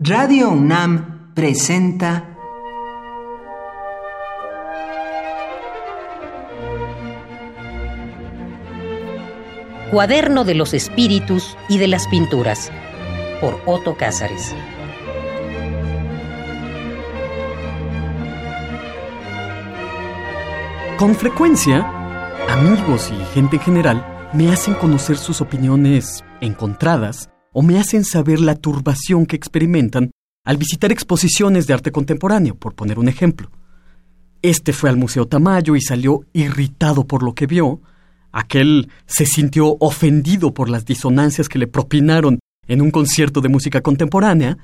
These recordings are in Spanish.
Radio UNAM presenta Cuaderno de los Espíritus y de las Pinturas por Otto Cázares. Con frecuencia, amigos y gente en general me hacen conocer sus opiniones encontradas o me hacen saber la turbación que experimentan al visitar exposiciones de arte contemporáneo, por poner un ejemplo. Este fue al Museo Tamayo y salió irritado por lo que vio. Aquel se sintió ofendido por las disonancias que le propinaron en un concierto de música contemporánea.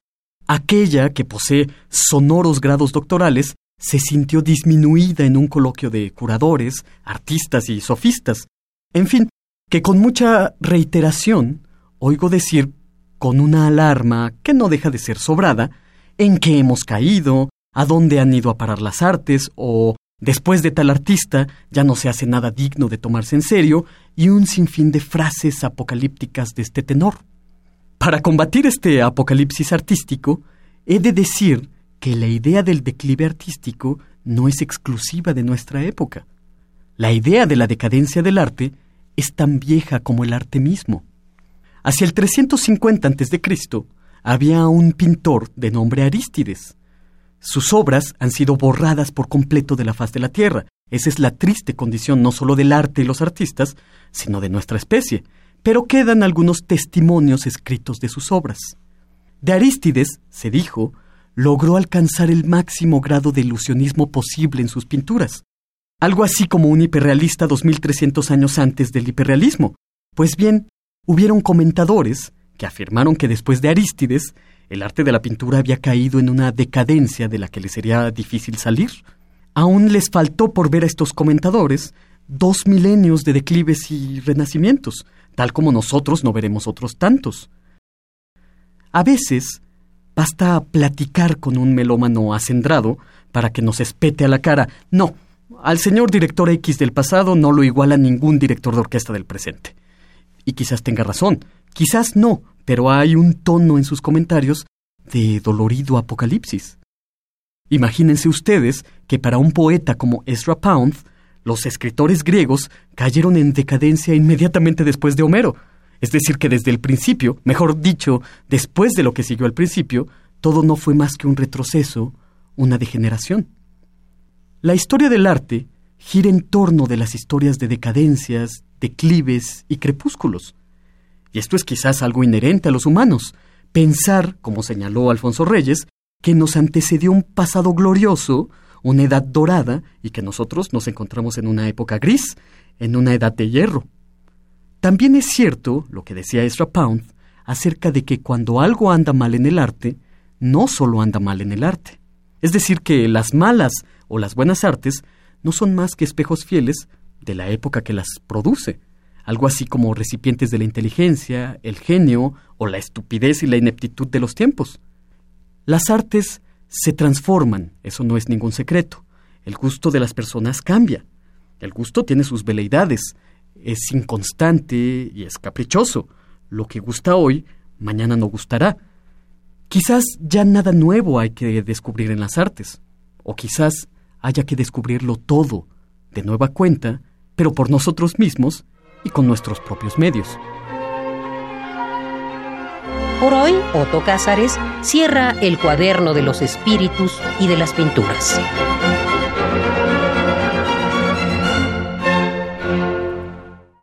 Aquella que posee sonoros grados doctorales se sintió disminuida en un coloquio de curadores, artistas y sofistas. En fin, que con mucha reiteración oigo decir con una alarma que no deja de ser sobrada, en qué hemos caído, a dónde han ido a parar las artes, o después de tal artista ya no se hace nada digno de tomarse en serio, y un sinfín de frases apocalípticas de este tenor. Para combatir este apocalipsis artístico, he de decir que la idea del declive artístico no es exclusiva de nuestra época. La idea de la decadencia del arte es tan vieja como el arte mismo. Hacia el 350 a.C. había un pintor de nombre Arístides. Sus obras han sido borradas por completo de la faz de la tierra. Esa es la triste condición no solo del arte y los artistas, sino de nuestra especie. Pero quedan algunos testimonios escritos de sus obras. De Arístides, se dijo, logró alcanzar el máximo grado de ilusionismo posible en sus pinturas. Algo así como un hiperrealista 2300 años antes del hiperrealismo. Pues bien, Hubieron comentadores que afirmaron que después de Arístides, el arte de la pintura había caído en una decadencia de la que le sería difícil salir. Aún les faltó por ver a estos comentadores dos milenios de declives y renacimientos, tal como nosotros no veremos otros tantos. A veces basta platicar con un melómano acendrado para que nos espete a la cara. No, al señor director X del pasado no lo iguala ningún director de orquesta del presente. Y quizás tenga razón, quizás no, pero hay un tono en sus comentarios de dolorido apocalipsis. Imagínense ustedes que para un poeta como Ezra Pound, los escritores griegos cayeron en decadencia inmediatamente después de Homero. Es decir, que desde el principio, mejor dicho, después de lo que siguió al principio, todo no fue más que un retroceso, una degeneración. La historia del arte gira en torno de las historias de decadencias, declives y crepúsculos. Y esto es quizás algo inherente a los humanos, pensar, como señaló Alfonso Reyes, que nos antecedió un pasado glorioso, una edad dorada, y que nosotros nos encontramos en una época gris, en una edad de hierro. También es cierto lo que decía Ezra Pound acerca de que cuando algo anda mal en el arte, no solo anda mal en el arte. Es decir, que las malas o las buenas artes no son más que espejos fieles de la época que las produce, algo así como recipientes de la inteligencia, el genio o la estupidez y la ineptitud de los tiempos. Las artes se transforman, eso no es ningún secreto. El gusto de las personas cambia. El gusto tiene sus veleidades, es inconstante y es caprichoso. Lo que gusta hoy, mañana no gustará. Quizás ya nada nuevo hay que descubrir en las artes, o quizás haya que descubrirlo todo, de nueva cuenta, pero por nosotros mismos y con nuestros propios medios. Por hoy, Otto Cázares cierra el cuaderno de los espíritus y de las pinturas.